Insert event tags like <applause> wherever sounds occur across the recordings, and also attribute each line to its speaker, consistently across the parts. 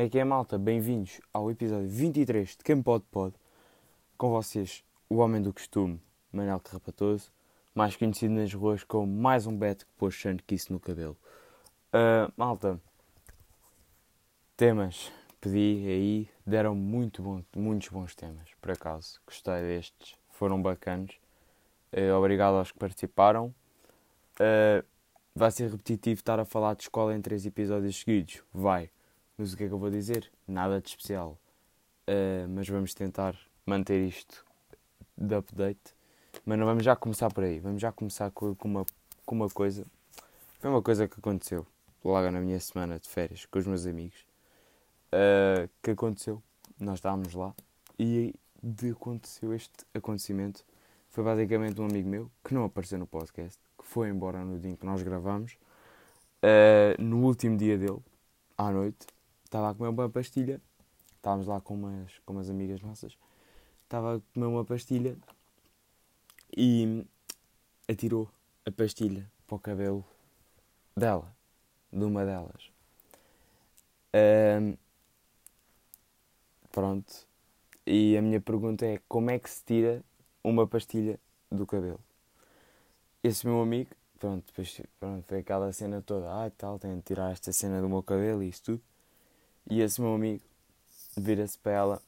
Speaker 1: É que é malta, bem-vindos ao episódio 23 de Quem Pode Pode. Com vocês, o homem do costume, Manel Carrapatoso, mais conhecido nas ruas como mais um beto que pôs isso no cabelo. Uh, malta, temas, pedi aí, deram muito bom, muitos bons temas, por acaso. Gostei destes, foram bacanos. Uh, obrigado aos que participaram. Uh, vai ser repetitivo estar a falar de escola em três episódios seguidos. Vai. Mas o que é que eu vou dizer? Nada de especial. Uh, mas vamos tentar manter isto de update. Mas não vamos já começar por aí. Vamos já começar com, com, uma, com uma coisa. Foi uma coisa que aconteceu logo na minha semana de férias com os meus amigos. Uh, que aconteceu? Nós estávamos lá e de aconteceu este acontecimento. Foi basicamente um amigo meu que não apareceu no podcast, que foi embora no dia em que nós gravamos. Uh, no último dia dele, à noite, estava a comer uma pastilha. Estávamos lá com umas, com umas amigas nossas. Estava a comer uma pastilha e atirou a pastilha para o cabelo dela, de uma delas. Um, pronto. E a minha pergunta é: como é que se tira uma pastilha do cabelo? Esse meu amigo, pronto, depois pronto, foi aquela cena toda, ah, tal, tenho de tirar esta cena do meu cabelo e isso tudo. E esse meu amigo vira-se para ela,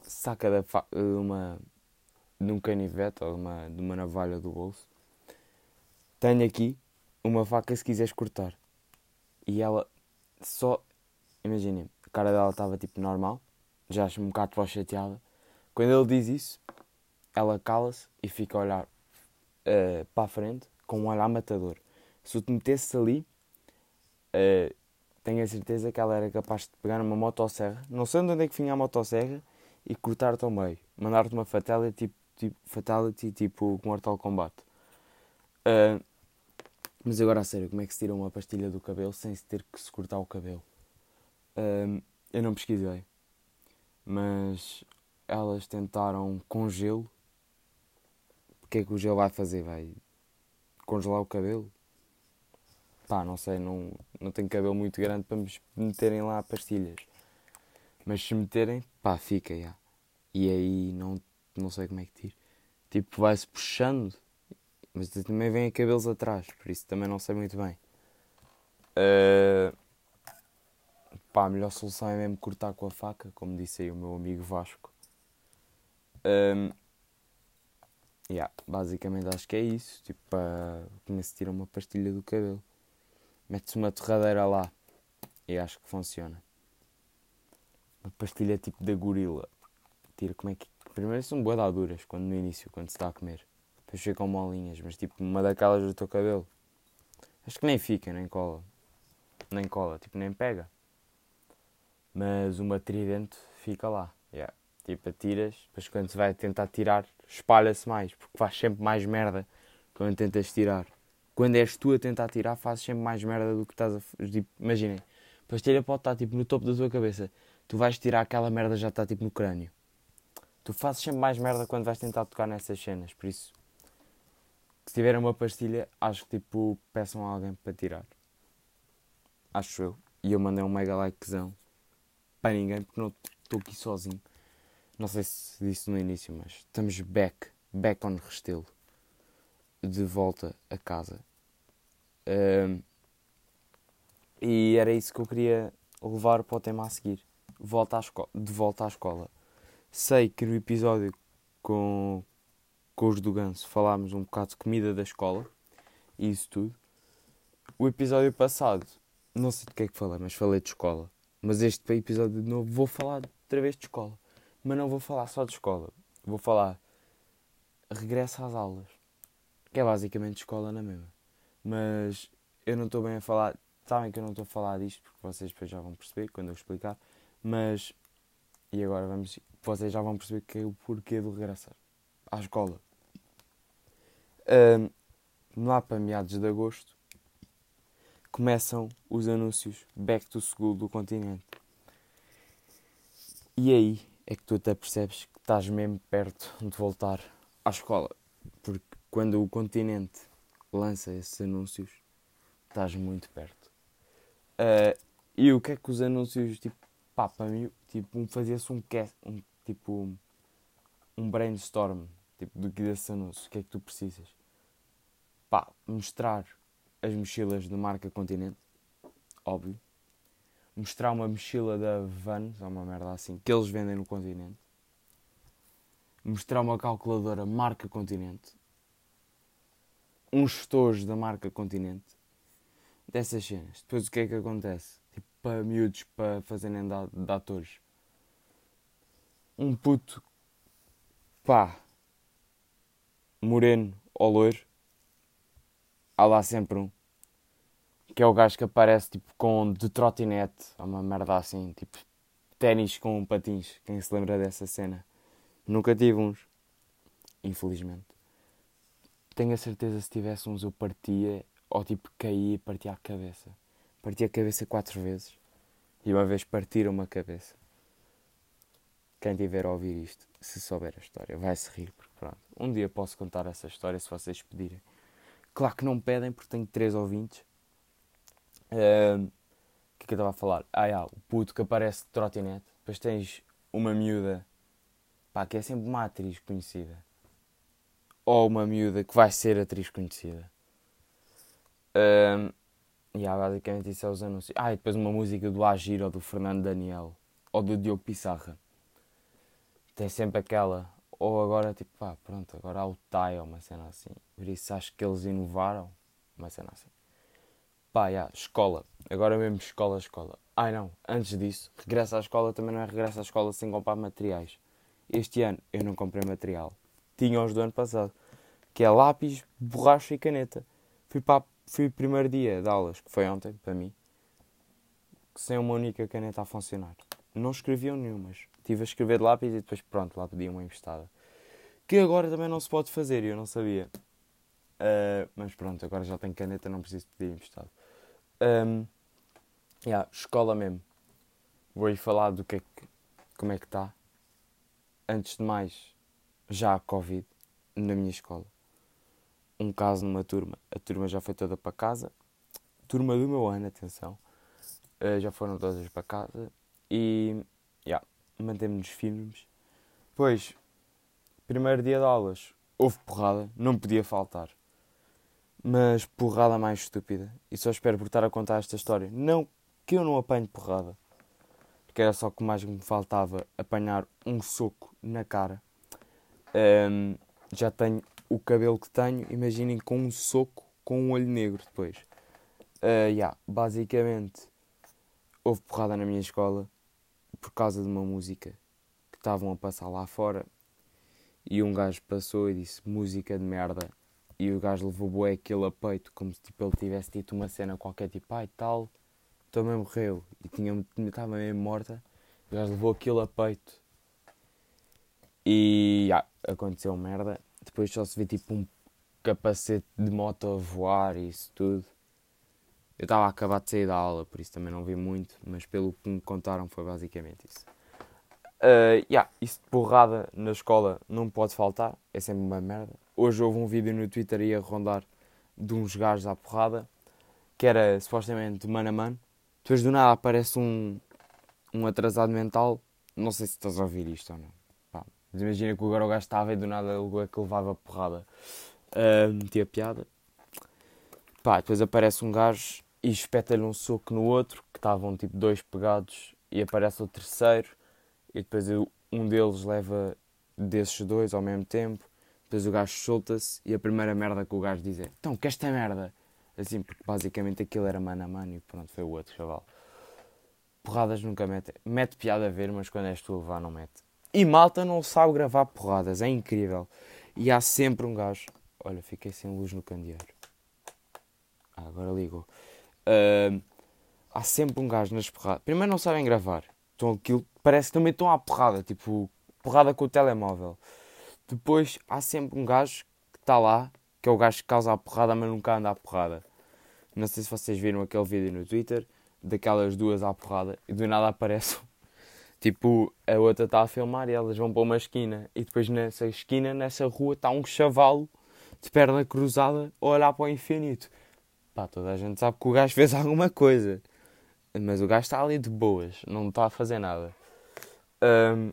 Speaker 1: saca da uma, de um canivete ou de uma, de uma navalha do bolso. Tenho aqui uma faca se quiseres cortar. E ela só, imaginem, a cara dela estava tipo normal, já acho um bocado chateada. Quando ele diz isso, ela cala-se e fica a olhar uh, para a frente com um olhar matador. Se eu te metesse ali, uh, tenho a certeza que ela era capaz de pegar uma motosserra, não sei de onde é que vinha a motosserra, e cortar-te ao meio. Mandar-te uma fatality tipo, tipo, fatality, tipo Mortal Kombat. Uh, mas agora a sério, como é que se tira uma pastilha do cabelo sem se ter que se cortar o cabelo? Uh, eu não pesquisei. Mas elas tentaram com gelo. O que é que o gelo vai fazer? Vai congelar o cabelo? Pá, não sei, não, não tenho cabelo muito grande para me meterem lá pastilhas. Mas se meterem, pá, fica, já. E aí não, não sei como é que tiro. Tipo, vai-se puxando, mas também vem cabelos atrás, por isso também não sei muito bem. Uh, pá, a melhor solução é mesmo cortar com a faca, como disse aí o meu amigo Vasco. Um, yeah, basicamente acho que é isso. Tipo, para como se tira uma pastilha do cabelo. Mete-se uma torradeira lá e acho que funciona. Uma pastilha tipo da gorila. Tira como é que. Primeiro são boas duras quando no início, quando se está a comer. Depois ficam molinhas, mas tipo uma daquelas do teu cabelo. Acho que nem fica, nem cola. Nem cola, tipo nem pega. Mas uma tridente fica lá. Yeah. Tipo, atiras, depois quando se vai tentar tirar, espalha-se mais, porque faz sempre mais merda quando tentas tirar quando és tu a tentar tirar, fazes sempre mais merda do que estás a fazer. Tipo, imaginem, a pastilha pode estar tipo no topo da tua cabeça. Tu vais tirar aquela merda já está tipo no crânio. Tu fazes sempre mais merda quando vais tentar tocar nessas cenas. Por isso, se tiver uma pastilha, acho que tipo peçam a alguém para tirar. Acho eu. E eu mandei um mega likezão para ninguém porque não estou aqui sozinho. Não sei se disse no início, mas estamos back, back on Restelo. De volta a casa e era isso que eu queria levar para o tema a seguir. Volta de volta à escola. Sei que no episódio com, com os do Ganso falámos um bocado de comida da escola e isso tudo. O episódio passado, não sei de que é que falei, mas falei de escola. Mas este episódio de novo vou falar outra vez de escola. Mas não vou falar só de escola. Vou falar regresso às aulas. Que é basicamente escola na mesma. Mas eu não estou bem a falar. Sabem que eu não estou a falar disto porque vocês depois já vão perceber quando eu explicar. Mas. E agora vamos. Vocês já vão perceber que é o porquê do regressar à escola. Um, lá para meados de agosto começam os anúncios Back to School do continente. E aí é que tu até percebes que estás mesmo perto de voltar à escola. Quando o continente lança esses anúncios, estás muito perto. Uh, e o que é que os anúncios tipo, pá, para mim, tipo, fazia-se um, um, tipo, um brainstorm, tipo, do que desse anúncio, o que é que tu precisas? Pá, mostrar as mochilas da marca Continente, óbvio. Mostrar uma mochila da Vans, ou uma merda assim, que eles vendem no Continente. Mostrar uma calculadora marca Continente. Uns estojos da marca Continente. Dessas cenas. Depois o que é que acontece? Tipo, para miúdos, para fazerem de, de atores. Um puto, pá, moreno ou loiro. Há lá sempre um que é o gajo que aparece tipo com de trotinete, uma merda assim, tipo ténis com patins. Quem se lembra dessa cena? Nunca tive uns, infelizmente. Tenho a certeza se tivesse uns eu partia, ou tipo caía e partia a cabeça. Partia a cabeça quatro vezes e uma vez partiram uma cabeça. Quem tiver a ouvir isto, se souber a história, vai se rir, porque pronto. Um dia posso contar essa história se vocês pedirem. Claro que não pedem, porque tenho três ouvintes o que é que eu estava a falar? Ah, yeah, o puto que aparece de trotinete. Depois tens uma miúda, pá, que é sempre uma atriz conhecida. Ou uma miúda que vai ser atriz conhecida. Um, e yeah, basicamente isso é os anúncios. Ah, e depois uma música do Agir ou do Fernando Daniel. Ou do Diogo Pissarra. Tem sempre aquela. Ou agora, tipo, pá, pronto, agora há o Tai ou uma cena assim. Por isso acho que eles inovaram. Uma cena assim. Pá, yeah, escola. Agora mesmo escola, escola. Ai não, antes disso, regresso à escola também não é regresso à escola sem comprar materiais. Este ano eu não comprei material. Tinha os do ano passado. Que é lápis, borracha e caneta. Fui, para, fui o primeiro dia de aulas, que foi ontem, para mim, sem uma única caneta a funcionar. Não escreviam nenhumas. Tive a escrever de lápis e depois pronto, lá pedi uma emprestada. Que agora também não se pode fazer e eu não sabia. Uh, mas pronto, agora já tenho caneta, não preciso pedir emprestado. Um, yeah, escola mesmo. Vou-lhe falar do que é que, como é que está. Antes de mais, já há Covid na minha escola. Um caso numa turma. A turma já foi toda para casa. Turma do meu ano, atenção. Uh, já foram todas para casa. E, yeah, mantemos-nos firmes. Pois, primeiro dia de aulas, houve porrada, não podia faltar mas porrada mais estúpida. E só espero por estar a contar esta história. Não que eu não apanhe porrada, porque era só que mais me faltava apanhar um soco na cara. Um, já tenho o cabelo que tenho, imaginem com um soco com um olho negro depois. Uh, yeah, basicamente, houve porrada na minha escola por causa de uma música que estavam a passar lá fora e um gajo passou e disse música de merda e o gajo levou bué aquele a peito, como se tipo, ele tivesse dito uma cena qualquer, tipo, ai tal, também morreu. E tinha, estava mesmo morta. O gajo levou aquilo a peito. E ah, aconteceu merda. Depois só se vê tipo um capacete de moto a voar e isso tudo. Eu estava a acabar de sair da aula, por isso também não vi muito, mas pelo que me contaram foi basicamente isso. Uh, yeah, isso de porrada na escola não pode faltar, é sempre uma merda. Hoje houve um vídeo no Twitter aí a rondar de uns gajos à porrada, que era supostamente mano a mano. Depois do nada aparece um, um atrasado mental. Não sei se estás a ouvir isto ou não. Mas imagina que agora o gajo estava e do nada ele é que levava porrada. Uh, metia piada. Pá, depois aparece um gajo e espeta-lhe um soco no outro, que estavam tipo dois pegados, e aparece o terceiro e depois um deles leva desses dois ao mesmo tempo, depois o gajo solta-se e a primeira merda que o gajo diz é então, que esta merda? Assim, porque basicamente aquilo era mano a mano e pronto, foi o outro chaval. Porradas nunca mete. Mete piada a ver, mas quando és tu a levar não mete. E malta não sabe gravar porradas, é incrível. E há sempre um gajo. Olha, fiquei sem luz no candeeiro. Ah, agora ligou. Uh, há sempre um gajo nas porradas. Primeiro não sabem gravar. Então aquilo parece que também estão à porrada, tipo, porrada com o telemóvel. Depois há sempre um gajo que está lá, que é o gajo que causa a porrada, mas nunca anda à porrada. Não sei se vocês viram aquele vídeo no Twitter, daquelas duas à porrada, e do nada aparece. Tipo, a outra está a filmar e elas vão para uma esquina. E depois nessa esquina, nessa rua, está um chavalo de perna cruzada a olhar para o infinito. Pá, toda a gente sabe que o gajo fez <laughs> alguma coisa. Mas o gajo está ali de boas, não está a fazer nada. Um,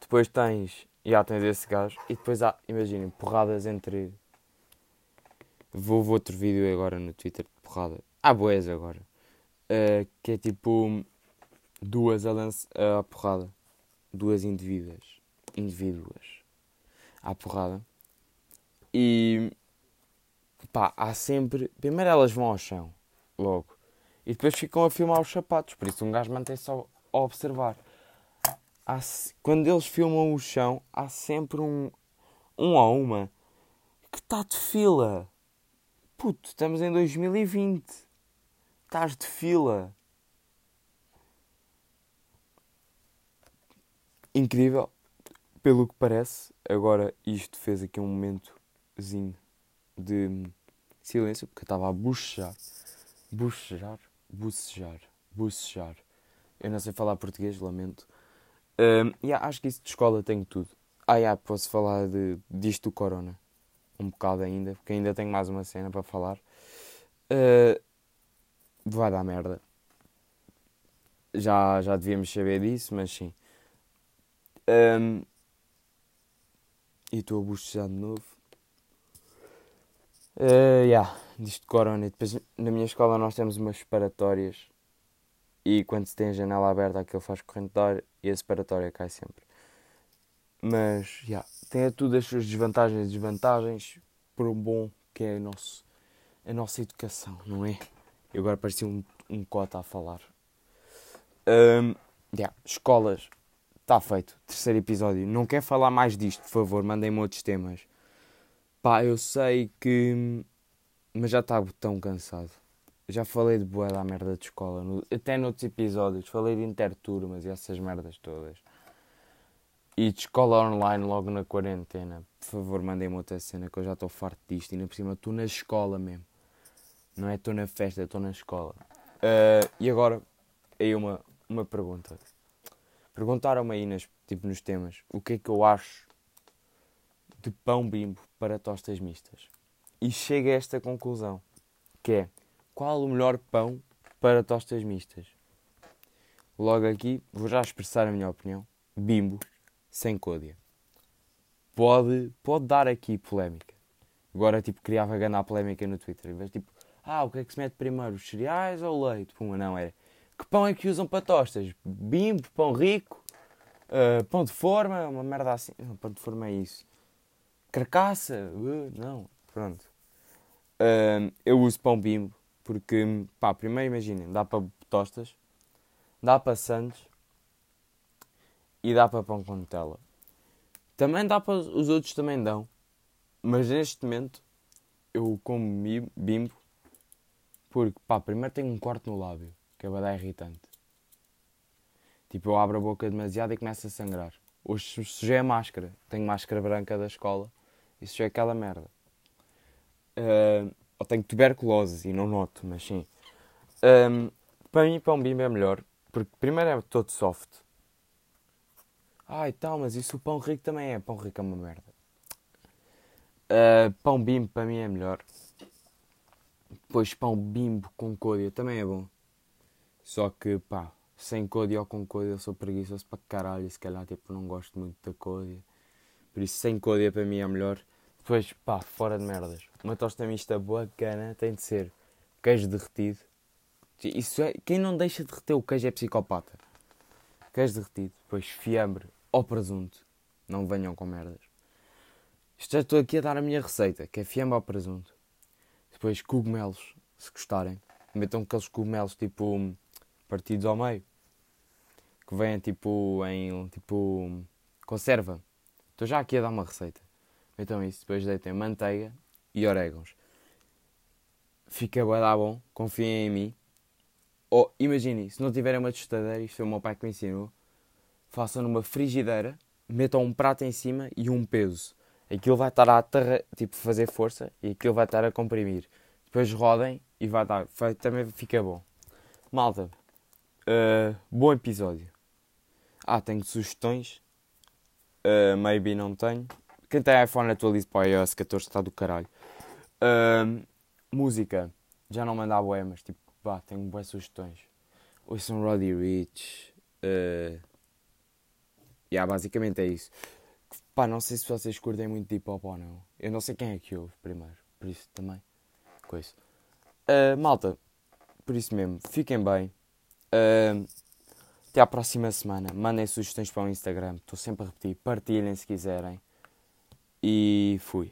Speaker 1: depois tens. Já tens esse gajo. E depois há, imaginem, porradas entre. Vou, vou outro vídeo agora no Twitter de porrada. Há boas agora. Uh, que é tipo. Duas a, lance, a porrada. Duas indivíduas. Indivíduas. À porrada. E. Pá, há sempre. Primeiro elas vão ao chão. Logo. E depois ficam a filmar os sapatos. Por isso um gajo mantém-se a observar há, quando eles filmam o chão, há sempre um, um ou uma que está de fila. Puto, estamos em 2020. Estás de fila. Incrível. Pelo que parece, agora isto fez aqui um momentozinho de silêncio, porque eu estava a bucejar. Bucejar? Bucejar. Bucejar. Eu não sei falar português, lamento. Um, yeah, acho que isso de escola tem tudo. Ah, yeah, posso falar de, disto do Corona. Um bocado ainda, porque ainda tenho mais uma cena para falar. Uh, vai dar merda. Já, já devíamos saber disso, mas sim. Um, e estou a bochejar de novo. Uh, yeah, disto de Corona. Depois na minha escola nós temos umas separatórias e quando se tem a janela aberta aquilo faz corrente de ar e a separatória cai sempre. Mas, já, yeah, tem tudo as suas desvantagens e desvantagens por um bom que é a, nosso, a nossa educação, não é? E agora parecia um, um cota a falar. Um, yeah, escolas, está feito. Terceiro episódio. Não quer falar mais disto, por favor, mandem-me outros temas. Pá, eu sei que. Mas já está tão cansado já falei de boa da merda de escola, no, até noutros episódios, falei de interturmas e essas merdas todas. E de escola online logo na quarentena. Por favor, mandem-me outra cena que eu já estou farto disto. E ainda por cima estou na escola mesmo. Não é estou na festa, estou na escola. Uh, e agora, aí uma, uma pergunta. Perguntaram-me aí nas, tipo, nos temas o que é que eu acho de pão bimbo para tostas mistas. E chego a esta conclusão, que é qual o melhor pão para tostas mistas? Logo aqui, vou já expressar a minha opinião. Bimbo, sem côdea. Pode, pode dar aqui polémica. Agora, tipo, criava ganhar polémica no Twitter. Mas, tipo, ah, o que é que se mete primeiro? Os cereais ou o leite? Puma, não, era. Que pão é que usam para tostas? Bimbo, pão rico, uh, pão de forma, uma merda assim. Não, pão de forma é isso. Carcaça? Uh, não, pronto. Uh, eu uso pão bimbo porque, pá, primeiro imaginem, dá para tostas, dá para sandes e dá para pão com Nutella. Também dá para. Os outros também dão. Mas neste momento eu como bimbo porque, pá, primeiro tenho um corte no lábio, que é irritante. Tipo, eu abro a boca demasiado e começo a sangrar. Hoje sujei a máscara. Tenho máscara branca da escola e sujei aquela merda. Uh, ou tenho tuberculose e não noto, mas sim. Um, para mim, pão bimbo é melhor, porque primeiro é todo soft. Ai, tal, mas isso o pão rico também é. Pão rico é uma merda. Uh, pão bimbo para mim é melhor. Depois pão bimbo com côdea também é bom. Só que, pá, sem côdea ou com côdea eu sou preguiçoso para caralho. Se calhar, tipo, não gosto muito da côdea. Por isso, sem côdea para mim é melhor. Depois, pá, fora de merdas. Uma tosta mista boa, cana, tem de ser queijo derretido. Isso é, quem não deixa de derreter o queijo é psicopata. Queijo derretido, depois fiambre ou presunto. Não venham com merdas. Já estou aqui a dar a minha receita, que é fiambre ao presunto. Depois cogumelos, se gostarem. Metam aqueles cogumelos tipo partidos ao meio. Que vêm tipo em tipo conserva. Estou já aqui a dar uma receita. Então isso, depois deitem manteiga e orégãos. Fica bué bom, confiem em mim. Ou imaginem, se não tiverem uma tostadeira, isto foi o meu pai que me ensinou, façam numa frigideira, metam um prato em cima e um peso. Aquilo vai estar a terra, tipo fazer força e aquilo vai estar a comprimir. Depois rodem e vai vai, também fica bom. Malta, uh, bom episódio. Ah, tenho sugestões. Uh, maybe não tenho. Quem tem iPhone atualiza para o iOS 14 está do caralho. Uh, música. Já não manda boé, mas tipo, pá, tenho boas sugestões. Ouçam Roddy Rich. Uh, yeah, basicamente é isso. Pá, não sei se vocês curtem muito de hip hop ou não. Eu não sei quem é que ouve primeiro. Por isso também. Coisa. Uh, malta, por isso mesmo, fiquem bem. Até à próxima semana. Mandem sugestões para o Instagram. Estou sempre a repetir. Partilhem se quiserem. E fui.